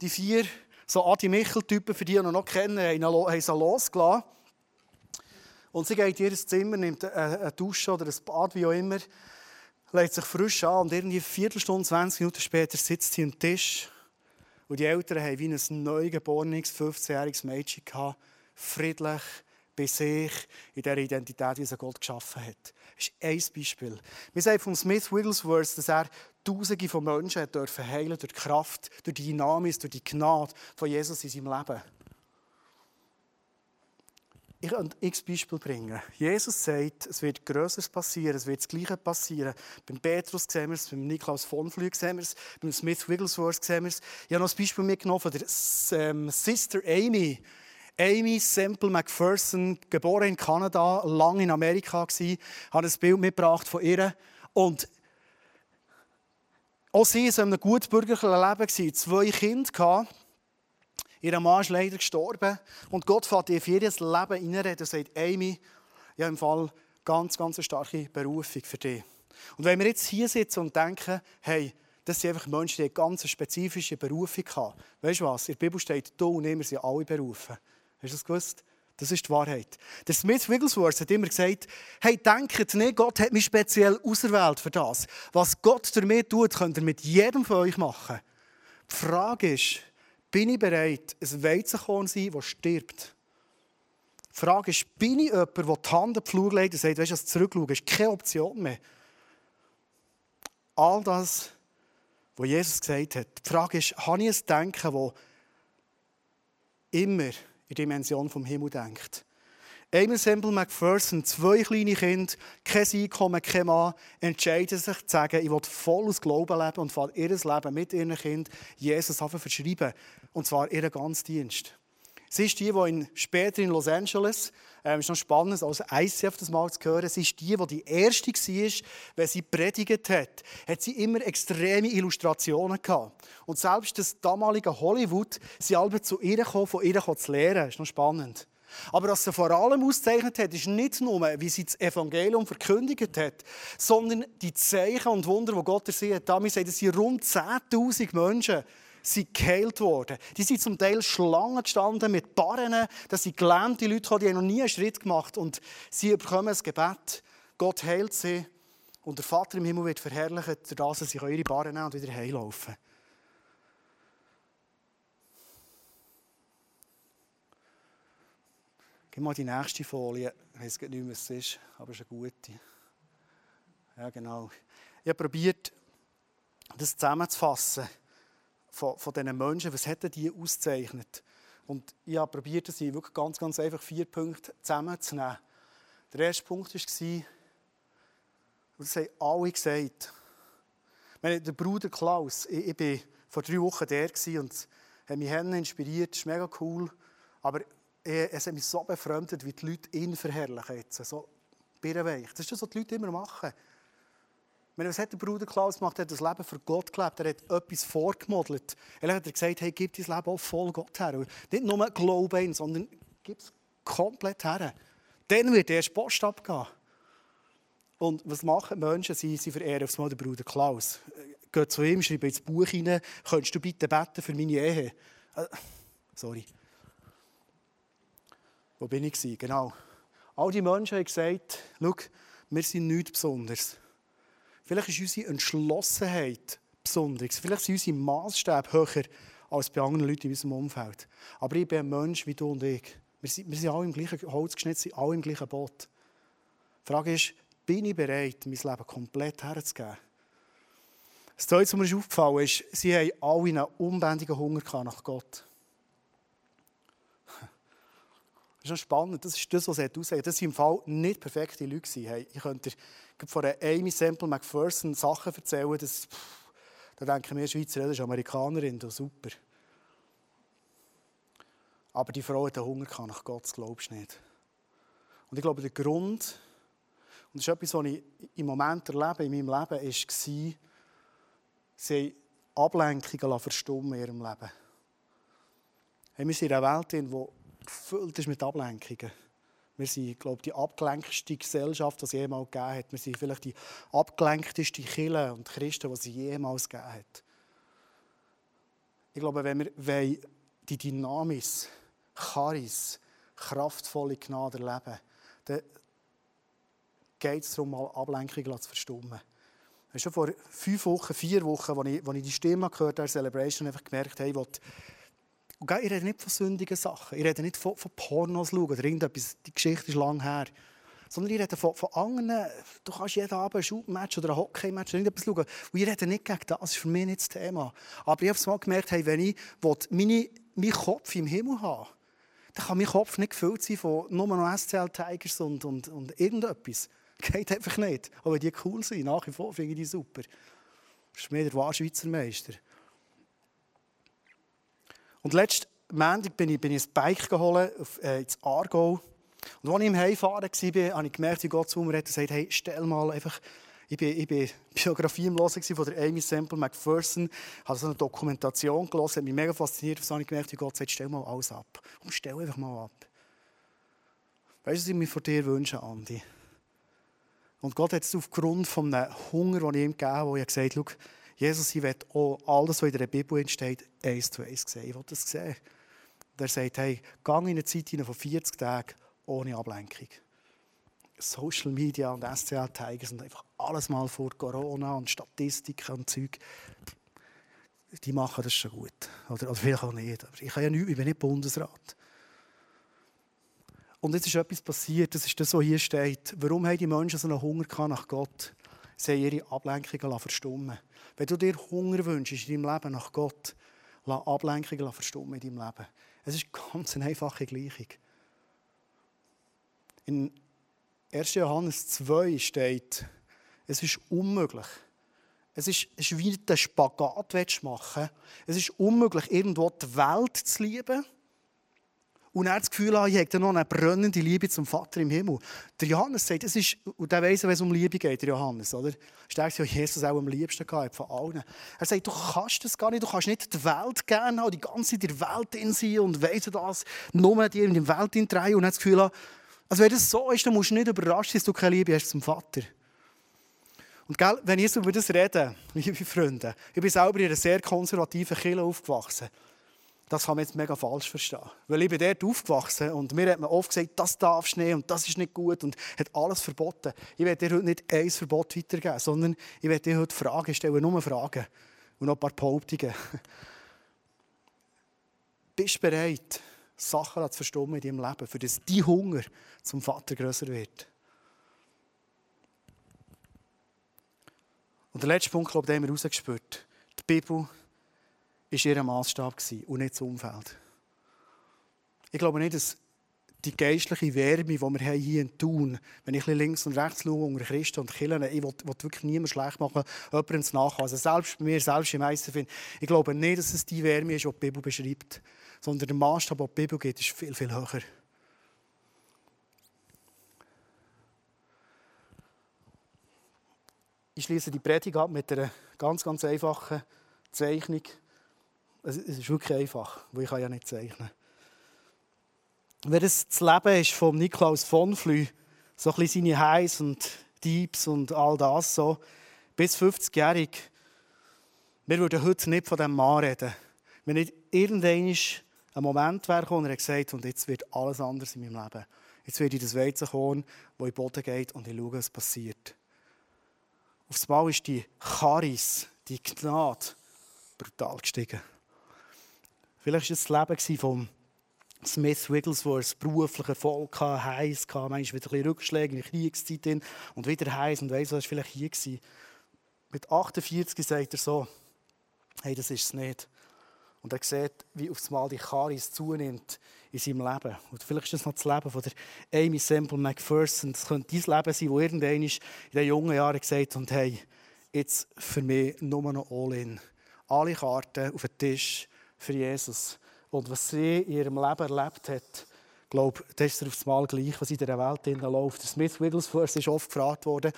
Die vier so Adi Michel-Typen, für die ihr noch kennen, haben sie losgelassen. Und sie geht in ihr Zimmer, nimmt eine Dusche oder ein Bad, wie auch immer, legt sich frisch an und irgendwie eine Viertelstunde, 20 Minuten später sitzt sie am Tisch. Und die Eltern haben wie ein neugeborenes, 15-jähriges Mädchen gehabt, friedlich, bei sich, in der Identität, wie sie Gott geschaffen hat. Das ist ein Beispiel. Wir sagen von Smith Wigglesworth, dass er Tausende von Menschen hat dürfen heilen durch die Kraft, durch die Dynamik, durch die Gnade von Jesus in seinem Leben. Ich kann x Beispiel bringen. Jesus sagt, es wird Größeres passieren, es wird das Gleiche passieren. Beim Petrus sehen wir es, beim Niklaus von Flüg sehen wir es, beim Smith Wigglesworth sehen wir es. Ich habe noch ein Beispiel mitgenommen von der ähm, Sister Amy. Amy Semple McPherson, geboren in Kanada, lange in Amerika gewesen, hat ein Bild mitgebracht von ihr. Und auch sie war in einem gut bürgerlichen Leben, zwei Kinder. Ihr Mann ist leider gestorben. Und Gott fährt ihr für ihr Leben reinreden und sagt, Amy, ich habe im Fall ganz, ganz eine starke Berufung für dich. Und wenn wir jetzt hier sitzen und denken, hey, das sind einfach Menschen, die eine ganz spezifische Berufung haben. Weißt du was? In der Bibel steht, du und ich, wir sind alle berufen. Hast du das gewusst? Das ist die Wahrheit. Der Smith Wigglesworth hat immer gesagt, hey, denkt nicht, Gott hat mich speziell auserwählt für das. Was Gott durch mich tut, könnt ihr mit jedem von euch machen. Die Frage ist, bin ich bereit, ein Weizenkorn zu sein, das stirbt? Die Frage ist, bin ich jemand, der die Hand auf die Flur legt und sagt, weißt du, das Zurückschauen ist keine Option mehr. All das, was Jesus gesagt hat. Die Frage ist, habe ich ein Denken, das immer die Dimension vom Himmel denkt? Amy Semple McPherson, zwei kleine Kinder, kein Einkommen, kein Mann, entscheiden sich zu sagen, ich will voll aus Glauben leben und fahre ihr Leben mit ihren Kindern Jesus verschreiben. Und zwar ihren ganzen Dienst. Sie ist die, die in, später in Los Angeles, ähm, ist noch spannend, als ICF das mal zu hören, sie ist die, die die Erste war, wenn sie predigt hat, hat sie immer extreme Illustrationen gehabt. Und selbst das damalige Hollywood, sie alle zu ihr gekommen, von ihr zu lernen. Das ist noch spannend. Aber was sie vor allem auszeichnet hat, ist nicht nur, wie sie das Evangelium verkündigt hat, sondern die Zeichen und Wunder, die Gott ersehen hat. Damit sagt, sind rund 10.000 Menschen sind geheilt worden. Die sind zum Teil Schlangen gestanden mit Barren, das sind gelähmte Leute, die haben noch nie einen Schritt gemacht und sie bekommen ein Gebet. Gott heilt sie und der Vater im Himmel wird verherrlicht, dadurch, dass sie ihre Barren nehmen und wieder heilaufen. Gib mal die nächste Folie. Ich weiß nicht mehr, was es ist, aber es ist eine gute. Ja, genau. Ich habe probiert, das zusammenzufassen von, von diesen Menschen. Was hätten die ausgezeichnet? Und ich habe probiert, das wirklich ganz, ganz einfach vier Punkte zusammenzunehmen. Der erste Punkt war, das haben alle gesagt, meine, der Bruder Klaus, ich, war vor drei Wochen der und hat mich inspiriert, das ist mega cool, aber es hat mich so befremdet, wie die Leute ihn verherrlichen. So birrenweich. Das ist das, was die Leute immer machen. Meine, was hat der Bruder Klaus gemacht? Er hat das Leben für Gott gelebt. Er hat etwas vorgemodelt. Er hat gesagt, hey, gib dein Leben auch voll Gott her. Nicht nur Glauben, sondern gib es komplett her. Dann wird erst Post abgehen. Und was machen Menschen? Sie, sie verehren aufs Mal den Bruder Klaus. Gehen zu ihm, schreiben ins Buch hinein, könntest du bitte beten für meine Ehe? Äh, sorry. Wo bin ich? Genau. All die Menschen haben gesagt, schau, wir sind nichts Besonderes. Vielleicht ist unsere Entschlossenheit besonders. Vielleicht sind unsere Maßstäbe höher als bei anderen Leuten in unserem Umfeld. Aber ich bin ein Mensch wie du und ich. Wir sind, wir sind alle im gleichen Holz geschnitzt, sind alle im gleichen Boot. Die Frage ist, bin ich bereit, mein Leben komplett herzugeben? Das Zweite, was mir aufgefallen ist, sie haben alle einen unbändigen Hunger nach Gott. Das ist spannend, das ist das, was er aussagt. Das waren im Fall nicht perfekte Leute. Hey, ich könnte von der Amy Semple McPherson Sachen erzählen, das, pff, da denken wir Schweizer, das ist Amerikanerin, das super. Aber die Frau hat Hunger nach Gott, das glaubst du nicht. Und ich glaube, der Grund, und das ist etwas, was ich im Moment erlebe, in meinem Leben, war, sie Ablenkungen verstummen in ihrem Leben. Hey, wir sind in einer Welt, in der gefüllt ist mit Ablenkungen. Wir sind, glaube ich, die abgelenkteste Gesellschaft, die es jemals gegeben hat. Wir sind vielleicht die abgelenkteste Kirche und Christen, die es jemals gegeben hat. Ich glaube, wenn wir die Dynamis, Charis, kraftvolle Gnade erleben, dann geht es darum, mal Ablenkungen zu verstummen. Schon vor fünf Wochen, vier Wochen, als ich, als ich die Stimme gehört habe, Celebration, einfach gemerkt, hey, ich Und ich rede nicht von sündigen Sachen. Ich rede nicht von, von Pornos schauen oder irgendetwas. Die Geschichte ist lang her. Sondern ich rede von, von anderen. Du kannst jeden Abend ein Shoot-Match oder ein Hockey-Match oder irgendetwas schauen. Und ich rede nicht gegen das. Das ist für mich nicht das Thema. Aber ich habe es mal gemerkt, hey, wenn ich meine, meinen Kopf im Himmel habe, dann kann mein Kopf nicht gefüllt sein von nur noch SCL Tigers und, und, und irgendetwas. Geht einfach nicht. Aber die cool sind, nach wie vor finde ich die super. Das ist mir der wahre Schweizer Meister. Und letzten Montag bin ich, bin ich ein Bike geholt auf, äh, ins Aargau. Und als ich im Heimfahren war, habe ich gemerkt, wie Gott zu mir hat und gesagt, hey, stell mal einfach, ich bin, ich bin Biografie im Hören von der Amy Semple McPherson, habe so eine Dokumentation gelesen, hat mich mega fasziniert, und habe ich gemerkt, wie Gott sagt, stell mal alles ab. Und stell einfach mal ab. Weißt du, was ich mir von dir wünsche, Andi? Und Gott hat es aufgrund von einem Hunger, den ich ihm gegeben habe, wo ich gesagt habe, Jesus, ich will auch alles, was in der Bibel steht, eins zu eins sehen. Ich will das sehen. Er sagt, hey, gang in eine Zeit von 40 Tagen ohne Ablenkung. Social Media und SCL Tigers und einfach alles mal vor Corona und Statistiken und Zeug. Die machen das schon gut. Oder, oder vielleicht auch nicht. Aber ich, kann ja nicht, ich bin nicht Bundesrat. Und jetzt ist etwas passiert, das ist das, was hier steht. Warum haben die Menschen so einen Hunger nach Gott? Sie ihre Ablenkungen verstummen Wenn du dir Hunger wünschst in deinem Leben nach Gott, lass Ablenkungen verstummen in deinem Leben. Es ist ganz eine einfache Gleichung. In 1. Johannes 2 steht, es ist unmöglich. Es ist, es ist wie ein Spagat machen Es ist unmöglich, irgendwo die Welt zu lieben und er das Gefühl hat, ich habe noch eine brennende Liebe zum Vater im Himmel. Der Johannes sagt, es ist, und der weiss, wenn es um Liebe geht, der Johannes, oder? Der, der Jesus auch am liebsten gehabt von allen. Er sagt, du kannst das gar nicht, du kannst nicht die Welt gerne haben, die ganze Zeit in der Welt in sein und weiss das, nur dir in die Welt drehen und er das Gefühl hat, also wenn das so ist, dann musst du nicht überrascht sein, dass du keine Liebe hast zum Vater. Und gell, wenn ich über das rede, liebe Freunde, ich bin selber in einer sehr konservativen Kirche aufgewachsen. Das kann man jetzt mega falsch verstehen. Weil ich bin dort aufgewachsen und mir hat man oft gesagt, das darfst du nicht und das ist nicht gut und hat alles verboten. Ich werde dir heute nicht ein Verbot weitergeben, sondern ich werde dir heute Fragen stellen, nur Fragen und noch ein paar Behauptungen. Bist du bereit, Sachen zu verstummen in deinem Leben, für das dein Hunger zum Vater größer wird? Und der letzte Punkt, glaube ich, den haben wir rausgespürt. Die Bibel war ihr Maßstab und nicht das Umfeld. Ich glaube nicht, dass die geistliche Wärme, die wir hier in Thun wenn ich links und rechts schaue, unter Christen und Kirchen, ich will, will wirklich niemand schlecht machen, jemandem zu nachhaben. Also selbst bei mir, selbst im Meister ich glaube nicht, dass es die Wärme ist, die die Bibel beschreibt, sondern der Maßstab, den die Bibel gibt, ist viel, viel höher. Ich schließe die Predigt ab mit einer ganz, ganz einfachen Zeichnung. Es ist wirklich einfach, weil ich ja nicht zeichnen Wenn das das Leben ist von Niklaus von Flü, so ein bisschen seine Highs und Deeps und all das so, bis 50-jährig, wir würden heute nicht von diesem Mann reden. Wenn nicht irgendein ein Moment wäre und er gesagt, und jetzt wird alles anders in meinem Leben. Jetzt werde ich das Weizenkorn, das in den Boden geht und ich schaue, was passiert. Aufs Mal ist die Charis, die Gnade, brutal gestiegen. Vielleicht war es das Leben von Smith Wigglesworth, beruflicher Erfolg hatte, heiß hatte, manchmal wieder ein bisschen Rückschläge in der Kriegszeit hin und wieder heiß und weiss, was war vielleicht hier gewesen. Mit 48 sagt er so, hey, das ist es nicht. Und er sieht, wie auf einmal die Charis zunimmt in seinem Leben. Und vielleicht ist das noch das Leben von der Amy Semple McPherson. Das könnte dein Leben sein, wo irgendwann in den jungen Jahren gesagt hat, hey, jetzt für mich nur noch all in. Alle Karten auf den Tisch für Jesus. Und was sie in ihrem Leben erlebt hat, glaube das ist aufs Mal gleich, was in dieser Welt läuft. Smith Wigglesworth ist oft gefragt worden,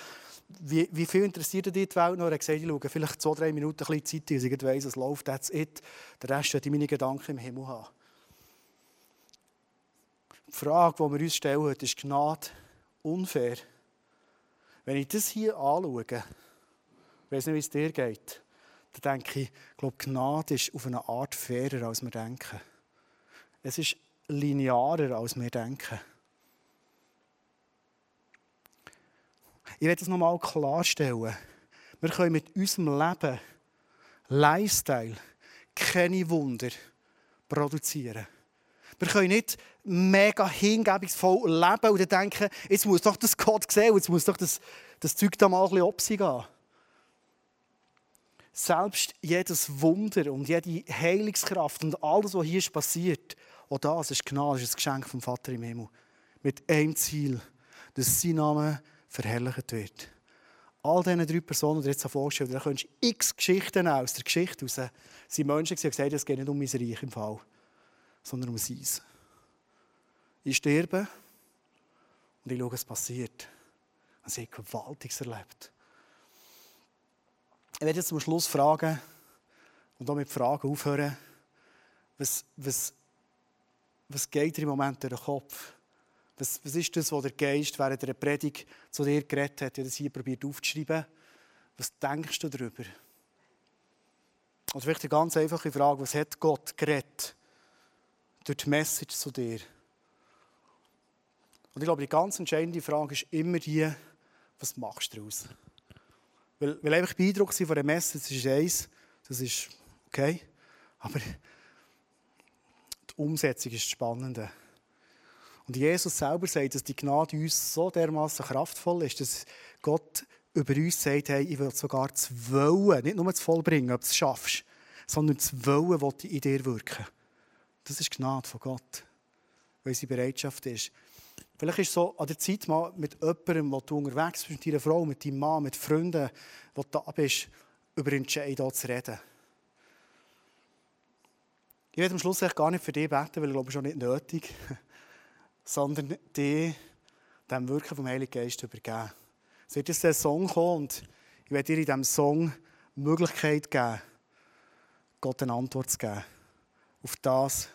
wie, wie viel interessiert dich die Welt noch? Er hat gesagt, ich vielleicht zwei, drei Minuten ein bisschen Zeit, dass ich weiss, es läuft, that's it. Der Rest ich meine Gedanken im Himmel haben. Die Frage, die wir uns stellen, ist Gnade unfair? Wenn ich das hier anschaue, ich weiß nicht, wie es dir geht, dann denke ich, ich glaube, Gnade ist auf eine Art fairer, als wir denken. Es ist linearer, als wir denken. Ich werde das nochmal klarstellen. Wir können mit unserem Leben, Lifestyle, keine Wunder produzieren. Wir können nicht mega hingebungsvoll leben und denken, jetzt muss doch das Gott sehen, jetzt muss doch das, das Zeug da mal ein bisschen ob gehen. Selbst jedes Wunder und jede Heilungskraft und alles, was hier passiert, auch das ist Gnade, ist ein Geschenk vom Vater im Himmel. Mit einem Ziel, dass sein Name verherrlicht wird. All diese drei Personen, die jetzt vorgestellt da könntest du x Geschichten aus der Geschichte raus. Es sind Menschen, die gesagt es geht nicht um mein Reich im Fall, sondern um sein. Ich sterbe und ich schaue, was passiert. Und sie haben Gewaltiges erlebt. Ich werde jetzt zum Schluss fragen und auch mit Fragen aufhören, was, was, was geht dir im Moment durch den Kopf? Was, was ist das, was der Geist während der Predigt zu dir geredet hat? Ich habe das hier probiert aufzuschreiben. Was denkst du darüber? Und vielleicht eine ganz einfache Frage, was hat Gott geredet durch die Message zu dir? Und ich glaube, die ganz entscheidende Frage ist immer die, was machst du daraus? Weil, weil einfach beeindruckt von der Messe, das ist eins, das ist okay, aber die Umsetzung ist das Spannende. Und Jesus selber sagt, dass die Gnade uns so dermaßen kraftvoll ist, dass Gott über uns sagt, hey, ich will sogar zu wollen, nicht nur zu vollbringen, ob du es schaffst, sondern zu wollen, was in dir wirken. Das ist Gnade von Gott, weil sie Bereitschaft ist. Vielleicht ist es so an der Zeit mal mit jemandem, wo du unterwegs bist, mit deiner Frau, mit deinem Mann, mit Freunden, wo du da bist, über Entscheidungen zu reden. Ich werde am Schluss gar nicht für dich beten, weil ich glaube, es ist auch nicht nötig, sondern dir dem Wirken vom Heiligen Geist übergeben. Es wird jetzt ein Song kommen und ich werde dir in diesem Song die Möglichkeit geben, Gott eine Antwort zu geben auf das,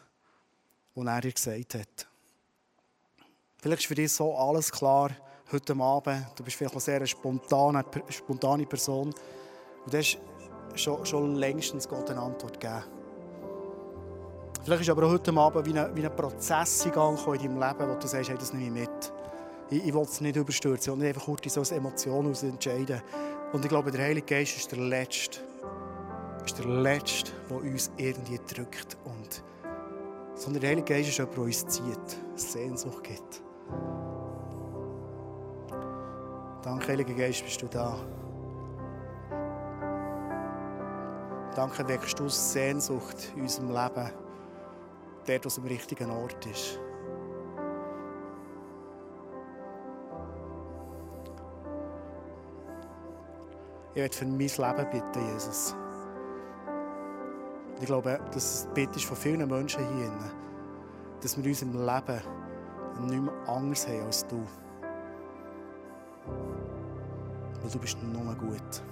was er dir gesagt hat. Vielleicht ist für dich so alles klar heute Abend. Du bist vielleicht eine sehr spontane, spontane Person. Und du hast schon, schon längstens Gott eine Antwort gegeben. Vielleicht ist aber auch heute Abend wie ein, wie ein Prozess in in deinem Leben, wo du sagst, hey, das nehme ich mit. Ich, ich will es nicht überstürzen und nicht einfach kurz so als Emotion aus entscheiden. Und ich glaube, der Heilige Geist ist der Letzte, ist der Letzte, der uns irgendwie drückt. Und, sondern der Heilige Geist ist jemand, der uns zieht, Sehnsucht gibt. Danke, Heiliger Geist, bist du da. Danke, weckst du Sehnsucht in unserem Leben, der, was am richtigen Ort ist. Ich werde für mein Leben bitten, Jesus. Ich glaube, dass es Bitte ist von vielen Menschen hier, dass wir in unserem Leben nicht mehr anders haben als du. Weil du bist nur gut.